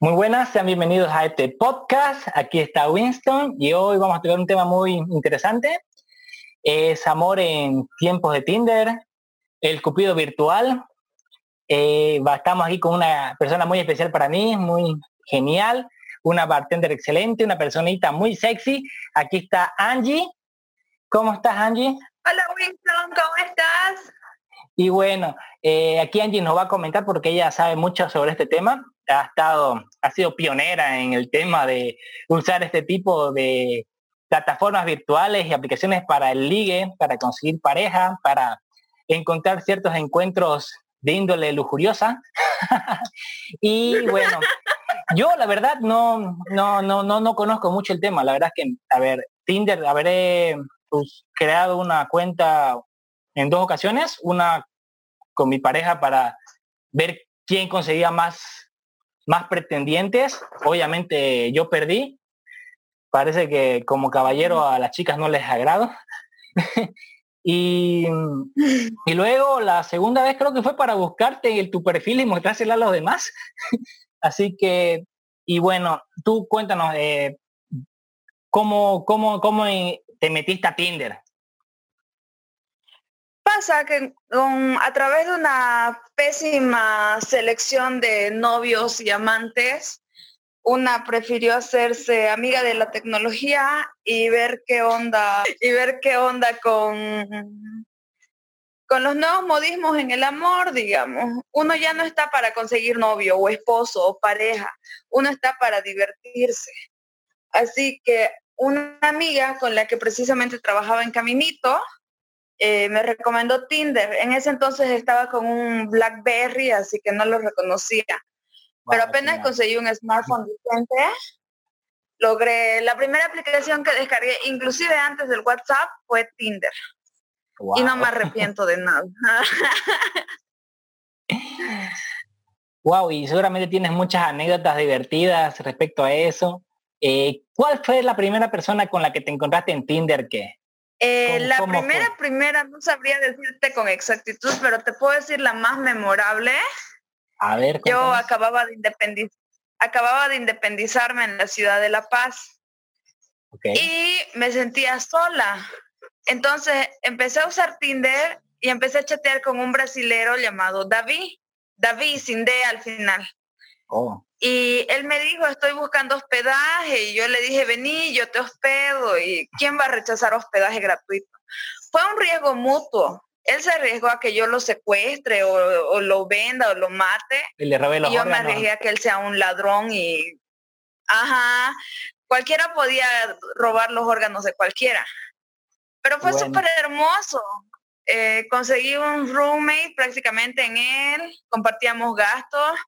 Muy buenas, sean bienvenidos a este podcast. Aquí está Winston y hoy vamos a tener un tema muy interesante. Es amor en tiempos de Tinder, el cupido virtual. Eh, estamos aquí con una persona muy especial para mí, muy genial, una bartender excelente, una personita muy sexy. Aquí está Angie. ¿Cómo estás, Angie? Hola, Winston, ¿cómo estás? Y bueno, eh, aquí Angie nos va a comentar porque ella sabe mucho sobre este tema ha estado, ha sido pionera en el tema de usar este tipo de plataformas virtuales y aplicaciones para el ligue, para conseguir pareja, para encontrar ciertos encuentros de índole lujuriosa. y bueno, yo la verdad no, no, no, no, no conozco mucho el tema. La verdad es que, a ver, Tinder, habré pues, creado una cuenta en dos ocasiones, una con mi pareja para ver quién conseguía más más pretendientes. Obviamente yo perdí. Parece que como caballero a las chicas no les agrado. y, y, luego la segunda vez creo que fue para buscarte en tu perfil y mostrársela a los demás. Así que, y bueno, tú cuéntanos, eh, ¿cómo, cómo, ¿cómo te metiste a Tinder? Pasa que a través de una pésima selección de novios y amantes, una prefirió hacerse amiga de la tecnología y ver qué onda, y ver qué onda con, con los nuevos modismos en el amor, digamos. Uno ya no está para conseguir novio o esposo o pareja, uno está para divertirse. Así que una amiga con la que precisamente trabajaba en Caminito, eh, me recomendó Tinder. En ese entonces estaba con un BlackBerry, así que no lo reconocía. Pero apenas conseguí un smartphone decente, logré, la primera aplicación que descargué, inclusive antes del WhatsApp, fue Tinder. Y no me arrepiento de nada. wow, y seguramente tienes muchas anécdotas divertidas respecto a eso. Eh, ¿Cuál fue la primera persona con la que te encontraste en Tinder que, eh, la primera, primera, no sabría decirte con exactitud, pero te puedo decir la más memorable. A ver. Yo acababa de, acababa de independizarme en la ciudad de La Paz. Y me sentía sola. Entonces empecé a usar Tinder y empecé a chatear con un brasilero llamado David. David sin D al final. Oh. Y él me dijo, estoy buscando hospedaje. Y yo le dije, vení, yo te hospedo. ¿Y quién va a rechazar hospedaje gratuito? Fue un riesgo mutuo. Él se arriesgó a que yo lo secuestre o, lo venda o lo mate. Y, le y yo me arriesgué a que él sea un ladrón y... Ajá. Cualquiera podía robar los órganos de cualquiera. Pero fue súper hermoso. Eh, conseguí un roommate prácticamente en él, compartíamos gastos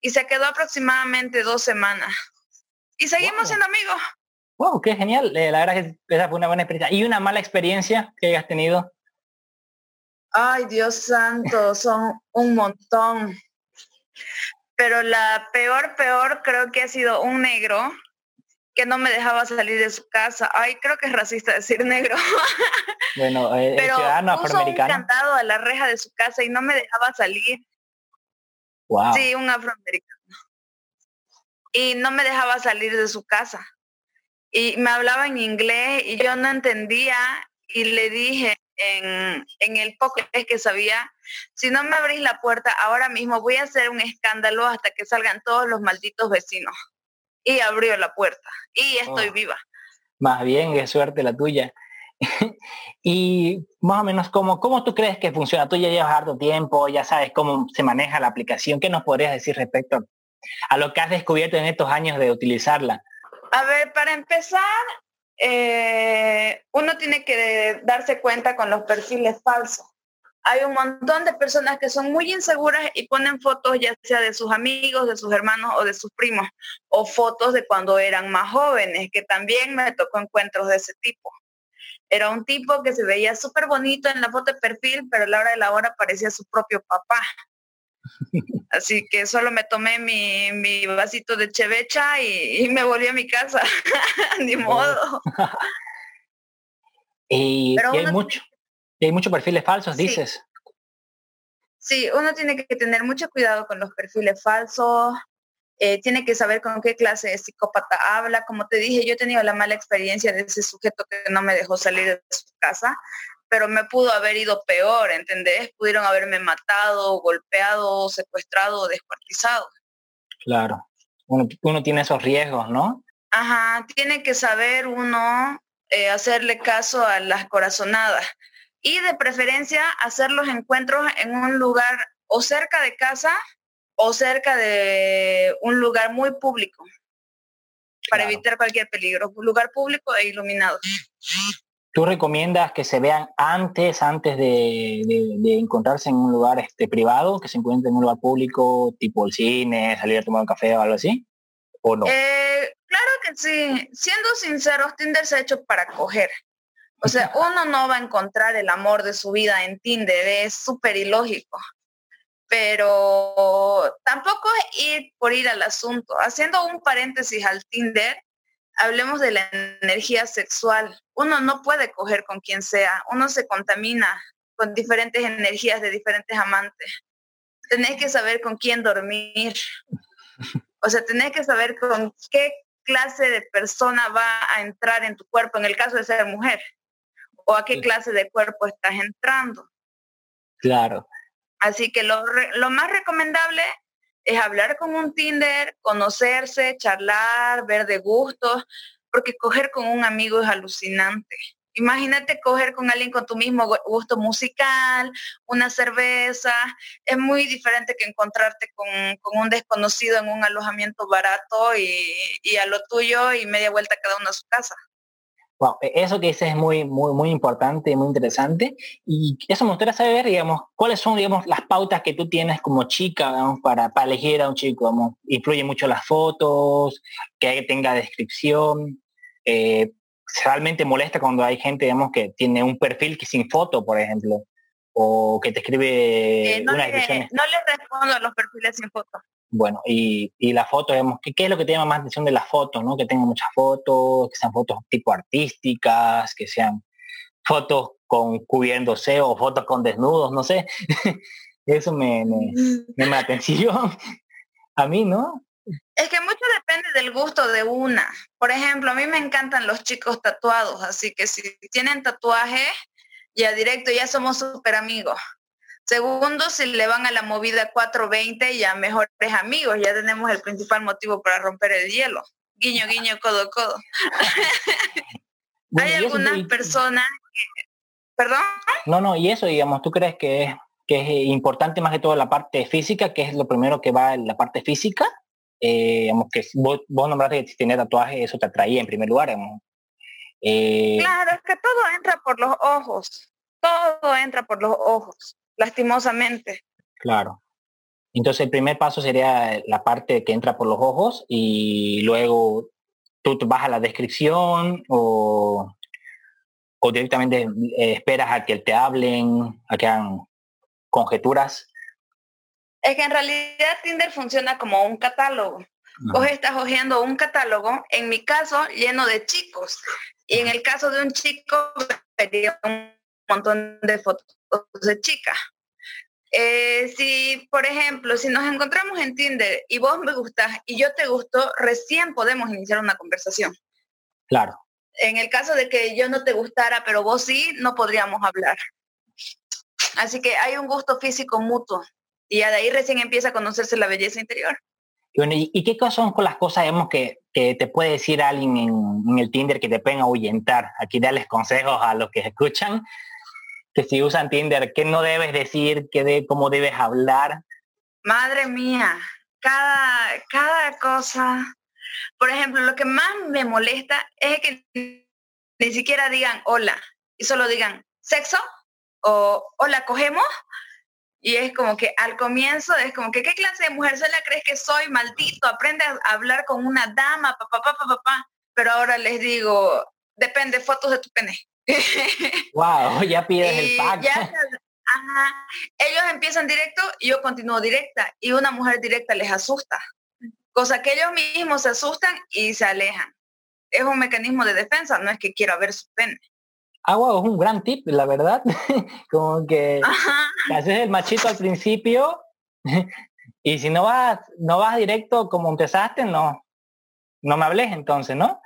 y se quedó aproximadamente dos semanas. Y seguimos siendo amigos. Wow, qué genial. Eh, la verdad es que esa fue una buena experiencia. ¿Y una mala experiencia que hayas tenido? Ay, Dios santo, son un montón. Pero la peor, peor creo que ha sido un negro que no me dejaba salir de su casa. Ay, creo que es racista decir negro. Bueno, eh, Pero ciudadano afroamericano. encantado a la reja de su casa y no me dejaba salir. Sí, un afroamericano. Y no me dejaba salir de su casa. Y me hablaba en inglés y yo no entendía y le dije en, en el poco que sabía, si no me abrís la puerta ahora mismo voy a hacer un escándalo hasta que salgan todos los malditos vecinos. Y abrió la puerta y estoy oh. viva. Más bien, qué suerte la tuya. y más o menos, ¿cómo, ¿cómo tú crees que funciona? Tú ya llevas harto tiempo, ya sabes cómo se maneja la aplicación. ¿Qué nos podrías decir respecto a lo que has descubierto en estos años de utilizarla? A ver, para empezar, eh, uno tiene que darse cuenta con los perfiles falsos. Hay un montón de personas que son muy inseguras y ponen fotos ya sea de sus amigos, de sus hermanos o de sus primos, o fotos de cuando eran más jóvenes, que también me tocó encuentros de ese tipo. Era un tipo que se veía súper bonito en la foto de perfil, pero a la hora de la hora parecía su propio papá. Así que solo me tomé mi, vasito de chevecha y, me volví a mi casa. Ni modo. y, hay mucho, hay muchos perfiles falsos, dices. Sí, uno tiene que tener mucho cuidado con los perfiles falsos. Eh, tiene que saber con qué clase de psicópata habla. Como te dije, yo he tenido la mala experiencia de ese sujeto que no me dejó salir de su casa, pero me pudo haber ido peor, ¿entendés? Pudieron haberme matado, golpeado, secuestrado, descuartizado. Claro. Uno, uno tiene esos riesgos, ¿no? Ajá, tiene que saber uno eh, hacerle caso a las corazonadas y de preferencia hacer los encuentros en un lugar o cerca de casa o cerca de un lugar muy público para evitar cualquier peligro, un lugar público e iluminado. ¿Tú recomiendas que se vean antes, antes de, encontrarse en un lugar este, privado, que se encuentre en un lugar público, tipo el cine, salir a tomar un café o algo así? ¿O no? Eh, claro que sí. Siendo sinceros, Tinder se ha hecho para coger. O sea, uno no va a encontrar el amor de su vida en Tinder, es súper ilógico pero tampoco ir por ir al asunto. Haciendo un paréntesis al Tinder, hablemos de la energía sexual. Uno no puede coger con quien sea, uno se contamina con diferentes energías de diferentes amantes. Tenés que saber con quién dormir. O sea, tenés que saber con qué clase de persona va a entrar en tu cuerpo, en el caso de ser mujer, o a qué clase de cuerpo estás entrando. Claro. Así que lo, más recomendable es hablar con un Tinder, conocerse, charlar, ver de gustos, porque coger con un amigo es alucinante. Imagínate coger con alguien con tu mismo gusto musical, una cerveza. Es muy diferente que encontrarte con, un desconocido en un alojamiento barato y, y, a lo tuyo y media vuelta cada uno a su casa. Wow, e, eso que dices es muy, muy, muy importante, muy interesante. Y eso me gustaría saber, digamos, cuáles son, digamos, las pautas que tú tienes como chica, para, para elegir a un chico, digamos, influye mucho las fotos, que tenga descripción. Eh, realmente molesta cuando hay gente, digamos, que tiene un perfil que sin foto, por ejemplo, o que te escribe eh, no, le, no le respondo a los perfiles sin foto. Bueno, y, la foto, digamos, ¿qué, es lo que te llama más atención de las fotos, ¿no? Que tengan muchas fotos, que sean fotos tipo artísticas, que sean fotos con cubriéndose o fotos con desnudos, no sé. Eso me, me, me llama la atención. A mí, ¿no? Es que mucho depende del gusto de una. Por ejemplo, a mí me encantan los chicos tatuados, así que si tienen tatuaje, ya directo, ya somos súper amigos. Segundo, si le van a la movida 420, ya mejores amigos, ya tenemos el principal motivo para romper el hielo. Guiño, guiño, codo, codo. Hay algunas personas ¿Perdón? No, no, y eso, digamos, ¿tú crees que es, que es importante más que todo la parte física, que es lo primero que va en la parte física? Eh, digamos, que vos, vos nombraste que si tienes tatuaje, eso te atraía en primer lugar, eh, claro, es que todo entra por los ojos. Todo entra por los ojos lastimosamente. Claro. Entonces el primer paso sería la parte que entra por los ojos y luego tú vas a la descripción o, o directamente eh, esperas a que te hablen, a que hagan conjeturas. Es que en realidad Tinder funciona como un catálogo. Vos estás hojeando un catálogo, en mi caso, lleno de chicos. Y en el caso de un chico, sería un montón de fotos de chica. Eh, si, por ejemplo, si nos encontramos en Tinder y vos me gustas y yo te gusto, recién podemos iniciar una conversación. Claro. En el caso de que yo no te gustara, pero vos sí, no podríamos hablar. Así que hay un gusto físico mutuo y ya de ahí recién empieza a conocerse la belleza interior. Y, qué son con las cosas, digamos, que, te puede decir alguien en, en, el Tinder que te pueden ahuyentar? Aquí darles consejos a los que escuchan que si usan Tinder, qué no debes decir, qué de, cómo debes hablar. Madre mía, cada, cada cosa. Por ejemplo, lo que más me molesta es que ni siquiera digan hola y solo digan sexo o hola cogemos. Y es como que al comienzo es como que, ¿qué clase de mujer sola crees que soy? Maldito, aprende a hablar con una dama, papá, papá, papá. Pero ahora les digo, depende, fotos de tu pene wow, ya pides el pack. Ellos empiezan directo y yo continúo directa. Y una mujer directa les asusta. Cosa que ellos mismos se asustan y se alejan. Es un mecanismo de defensa, no es que quiera ver su pene. Ah, wow, es un gran tip, la verdad. Como que haces el machito al principio Y si no vas, no vas directo como empezaste, no, no me hables entonces, ¿no?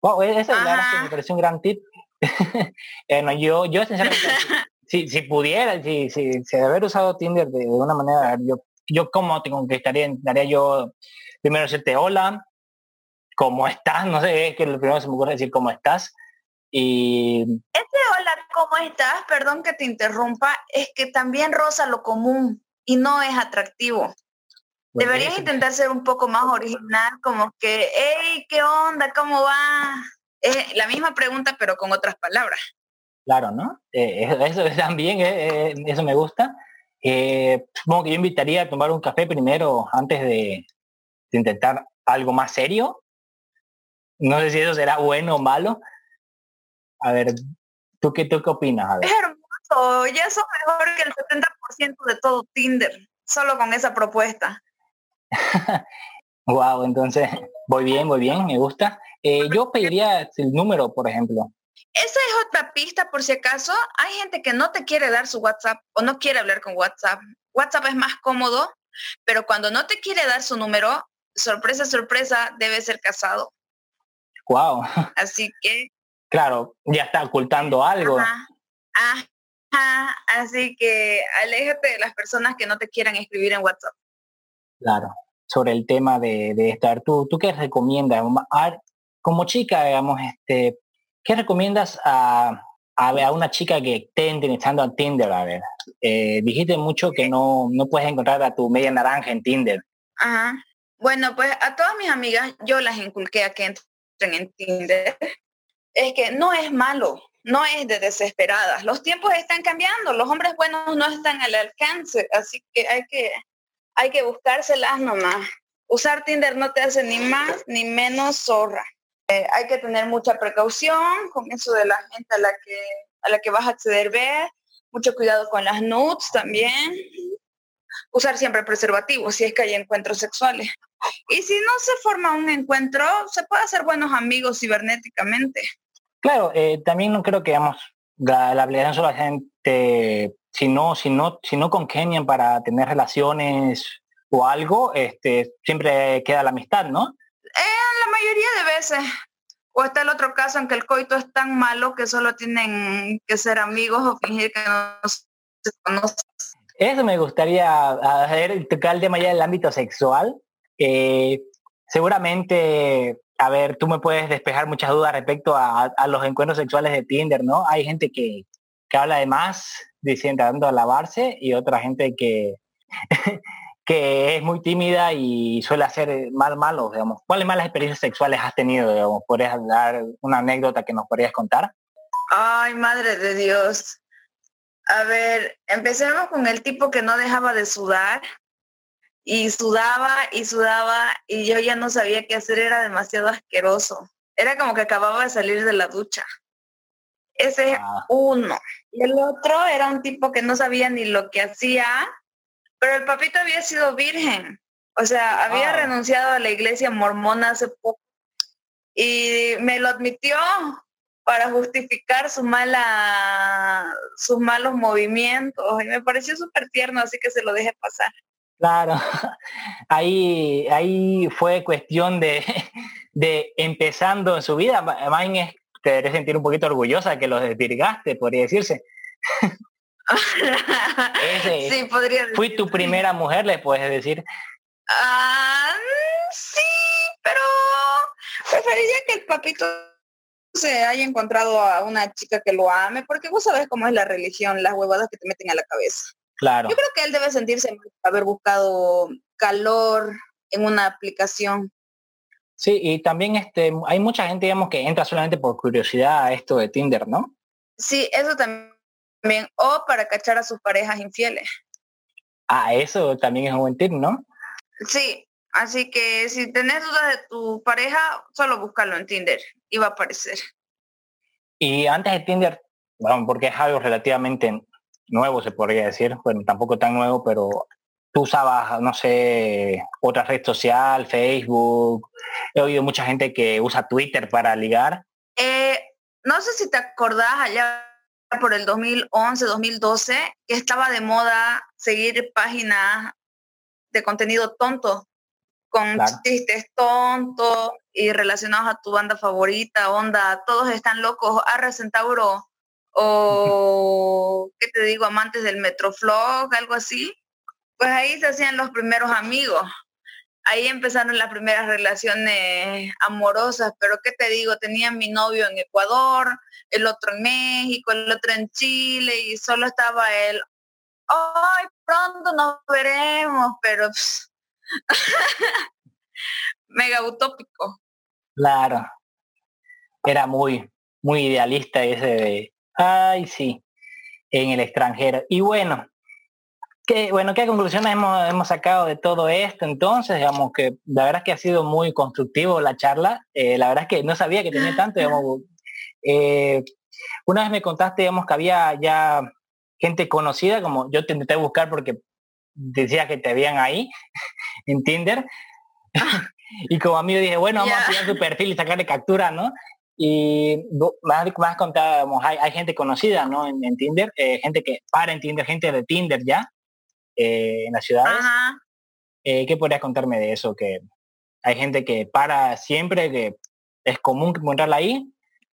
Wow, e-, ese me pareció un gran tip. bueno, yo, yo sinceramente, si, si pudiera, si, si, si haber usado Tinder de, una manera, yo, yo como te conquistaría, daría yo primero decirte hola, ¿cómo estás? No sé, es que lo primero que se me ocurre decir cómo estás. Y... Ese hola, ¿cómo estás? Perdón que te interrumpa, es que también rosa lo común y no es atractivo. Deberías intentar ser un poco más original, como que, hey, ¿qué onda? ¿Cómo va? Es la misma pregunta, pero con otras palabras. Claro, ¿no? Eh, eso, también, eh, eh, eso me gusta. supongo que yo invitaría a tomar un café primero antes de, intentar algo más serio. No sé si eso será bueno o malo. A ver, ¿tú qué, tú qué opinas? Es hermoso, ya eso mejor que el 70% de todo Tinder, solo con esa propuesta. wow, entonces voy bien, voy bien, me gusta. Eh, yo pediría el número, por ejemplo. Esa es otra pista, por si acaso. Hay gente que no te quiere dar su WhatsApp o no quiere hablar con WhatsApp. WhatsApp es más cómodo, pero cuando no te quiere dar su número, sorpresa, sorpresa, debe ser casado. Wow. Así que. Claro, ya está ocultando algo. Ajá, así que aléjate de las personas que no te quieran escribir en WhatsApp. Claro, sobre el tema de, estar. ¿Tú, ¿Tú qué recomiendas? Como chica, digamos, este, ¿qué recomiendas a, a, una chica que esté interesando a Tinder? A ver, eh, dijiste mucho que no, no puedes encontrar a tu media naranja en Tinder. Ajá. Bueno, pues a todas mis amigas yo las inculqué a que entren en Tinder. Es que no es malo, no es de desesperadas. Los tiempos están cambiando, los hombres buenos no están al alcance, así que hay que hay que buscárselas nomás. Usar Tinder no te hace ni más ni menos zorra. Eh, hay que tener mucha precaución con eso de la gente a la que, a la que vas a acceder ver. Mucho cuidado con las nudes también. Usar siempre preservativo si es que hay encuentros sexuales. Y si no se forma un encuentro, se puede hacer buenos amigos cibernéticamente. Claro, eh, también no creo que digamos, la, la obligación solo la gente si no, si no, si no congenian para tener relaciones o algo, este, siempre queda la amistad, ¿no? En la mayoría de veces. O está el otro caso en que el coito es tan malo que solo tienen que ser amigos o fingir que no se conocen. Eso me gustaría ver, tocar el tema ya del ámbito sexual. Eh, seguramente, a ver, tú me puedes despejar muchas dudas respecto a, los encuentros sexuales de Tinder, ¿no? Hay gente que, que habla de más, diciendo, dando a lavarse, y otra gente que, que es muy tímida y suele hacer mal malo, digamos. ¿Cuáles malas experiencias sexuales has tenido, digamos? ¿Podrías dar una anécdota que nos podrías contar? Ay, madre de Dios. A ver, empecemos con el tipo que no dejaba de sudar y sudaba y sudaba y yo ya no sabía qué hacer, era demasiado asqueroso. Era como que acababa de salir de la ducha. Ese es ah. uno. Y el otro era un tipo que no sabía ni lo que hacía, pero el papito había sido virgen. O sea, había ah. renunciado a la iglesia mormona hace poco y me lo admitió para justificar su mala, sus malos movimientos. Y me pareció súper tierno, así que se lo dejé pasar. Claro, ahí, ahí fue cuestión de, de empezando en su vida. Más es te deberías sentir un poquito orgullosa que los desvirgaste, podría decirse. sí, podría Fui tu primera mujer, le puedes decir. Ah, sí, pero preferiría que el papito se haya encontrado a una chica que lo ame, porque vos sabes cómo es la religión, las huevadas que te meten a la cabeza. Claro. Yo creo que él debe sentirse mal haber buscado calor en una aplicación. Sí, y también este, hay mucha gente, digamos, que entra solamente por curiosidad a esto de Tinder, ¿no? Sí, eso también. O para cachar a sus parejas infieles. Ah, eso también es un buen tip, ¿no? Sí, así que si tenés dudas de tu pareja, solo búscalo en Tinder y va a aparecer. Y antes de Tinder, bueno, porque es algo relativamente nuevo, se podría decir, bueno, tampoco tan nuevo, pero tú usabas, no sé, otra red social, Facebook. He oído mucha gente que usa Twitter para ligar. Eh, no sé si te acordás allá por el 2011, 2012, que estaba de moda seguir páginas de contenido tonto, con chistes tontos y relacionados a tu banda favorita, onda, todos están locos, Arra Centauro o, ¿qué te digo? Amantes del Metroflog, algo así. Pues ahí se hacían los primeros amigos ahí empezaron las primeras relaciones amorosas, pero ¿qué te digo? Tenía mi novio en Ecuador, el otro en México, el otro en Chile y solo estaba él. Ay, pronto nos veremos, pero mega utópico. Claro. Era muy, muy idealista ese de, ay, sí, en el extranjero. Y bueno, ¿Qué, bueno, ¿qué conclusiones hemos, sacado de todo esto? Entonces, digamos que la verdad es que ha sido muy constructivo la charla. Eh, la verdad es que no sabía que tenía tanto, digamos. Eh, una vez me contaste, digamos, que había ya gente conocida, como yo te intenté buscar porque decía que te habían ahí en Tinder. y como amigo dije, bueno, vamos a tirar tu perfil y sacarle captura, ¿no? Y más, más contábamos, hay, hay, gente conocida, ¿no? En, Tinder, eh, gente que para en Tinder, gente de Tinder ya, eh, en las ciudades. Eh, ¿Qué podrías contarme de eso? Que hay gente que para siempre, que es común encontrarla ahí.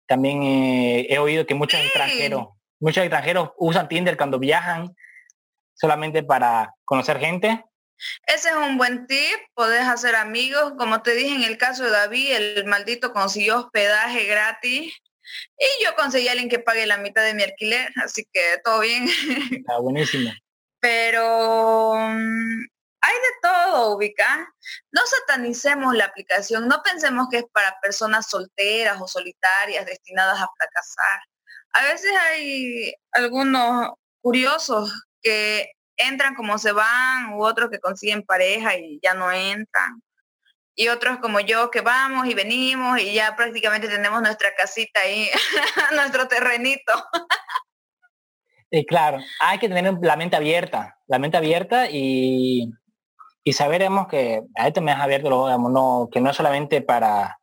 También eh, he oído que muchos extranjeros, muchos extranjeros usan Tinder cuando viajan solamente para conocer gente. Ese es un buen tip, podés hacer amigos. Como te dije en el caso de David, el maldito consiguió hospedaje gratis y yo conseguí a alguien que pague la mitad de mi alquiler, así que todo bien. Está buenísimo pero mm, hay de todo, ubicar. No satanicemos la aplicación, no pensemos que es para personas solteras o solitarias destinadas a fracasar. A veces hay algunos curiosos que entran como se van u otros que consiguen pareja y ya no entran. Y otros como yo que vamos y venimos y ya prácticamente tenemos nuestra casita ahí, nuestro terrenito. Eh, claro, hay que tener la mente abierta, la mente abierta y, y saberemos que a este me has abierto, no, que no es solamente para...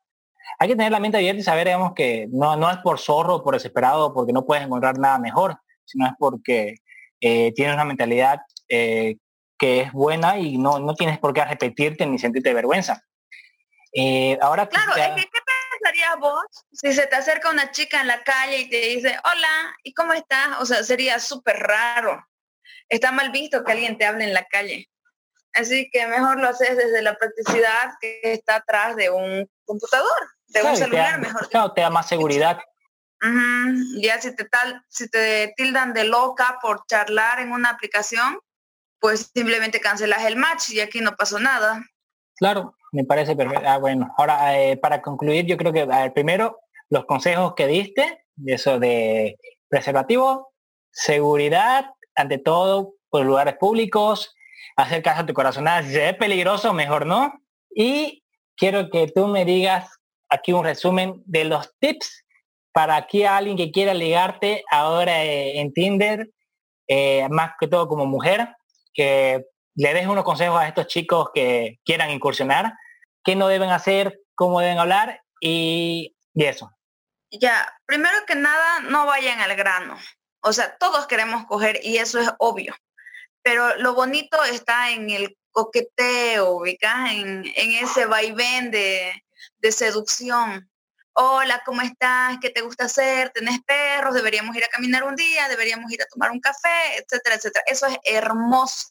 Hay que tener la mente abierta y saber que no, no es por zorro, por desesperado, porque no puedes encontrar nada mejor, sino es porque eh, tienes una mentalidad eh, que es buena y no, no tienes por qué repetirte ni sentirte vergüenza. Eh, ahora claro, ¿qué pensarías vos si se te acerca una chica en la calle y te dice, hola, ¿y cómo estás? O sea, sería súper raro. Está mal visto que alguien te hable en la calle. Así que mejor lo haces desde la practicidad que está atrás de un computador, de un celular mejor. Claro, te da más seguridad. Ya si te, tal, si te tildan de loca por charlar en una aplicación, pues simplemente cancelas el match y aquí no pasó nada. Claro, me parece perfecto. Ah, bueno, ahora eh, para concluir, yo creo que primero los consejos que diste, eso de preservativo, seguridad, ante todo, por lugares públicos, hacer caso a tu corazonada, si se es peligroso, mejor no. Y quiero que tú me digas aquí un resumen de los tips para aquí a alguien que quiera ligarte ahora eh, en Tinder, eh, más que todo como mujer, que le des unos consejos a estos chicos que quieran incursionar, qué no deben hacer, cómo deben hablar y, eso. Ya, primero que nada, no vayan al grano. O sea, todos queremos coger y eso es obvio. Pero lo bonito está en el coqueteo, ubicas, en, en ese vaivén de, de seducción. Hola, ¿cómo estás? ¿Qué te gusta hacer? ¿Tenés perros? Deberíamos ir a caminar un día, deberíamos ir a tomar un café, etcétera, etcétera. Eso es hermoso.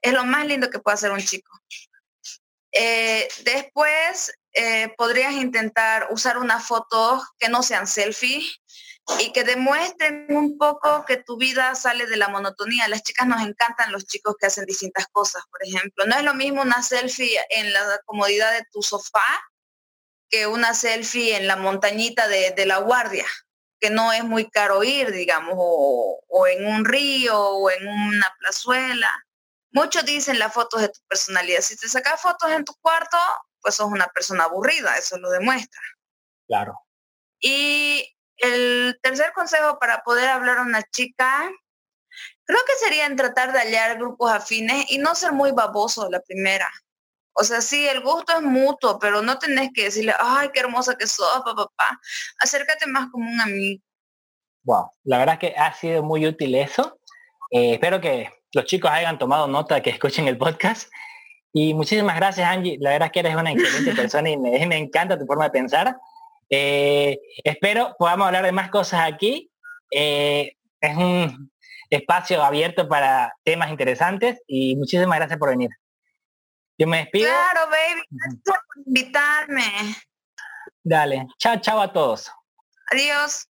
Es lo más lindo que puede hacer un chico. Eh, después eh, podrías intentar usar una foto que no sean selfie y que demuestren un poco que tu vida sale de la monotonía. Las chicas nos encantan los chicos que hacen distintas cosas, por ejemplo. No es lo mismo una selfie en la comodidad de tu sofá que una selfie en la montañita de, la guardia, que no es muy caro ir, digamos, o, o en un río o en una plazuela. Muchos dicen las fotos de tu personalidad. Si te sacas fotos en tu cuarto, pues sos una persona aburrida, eso lo demuestra. Claro. Y el tercer consejo para poder hablar a una chica, creo que sería en tratar de hallar grupos afines y no ser muy baboso la primera. O sea, sí, el gusto es mutuo, pero no tenés que decirle, ay, qué hermosa que sos, papá. Acércate más como un amigo. Wow, la verdad que ha sido muy útil eso. Eh, espero que los chicos hayan tomado nota, que escuchen el podcast. Y muchísimas gracias, Angie. La verdad es que eres una excelente persona y me, me encanta tu forma de pensar. Eh, espero podamos hablar de más cosas aquí. Eh, es un espacio abierto para temas interesantes y muchísimas gracias por venir. Yo me despido. Claro, baby. Gracias por invitarme. Dale. Chao, chao a todos. Adiós.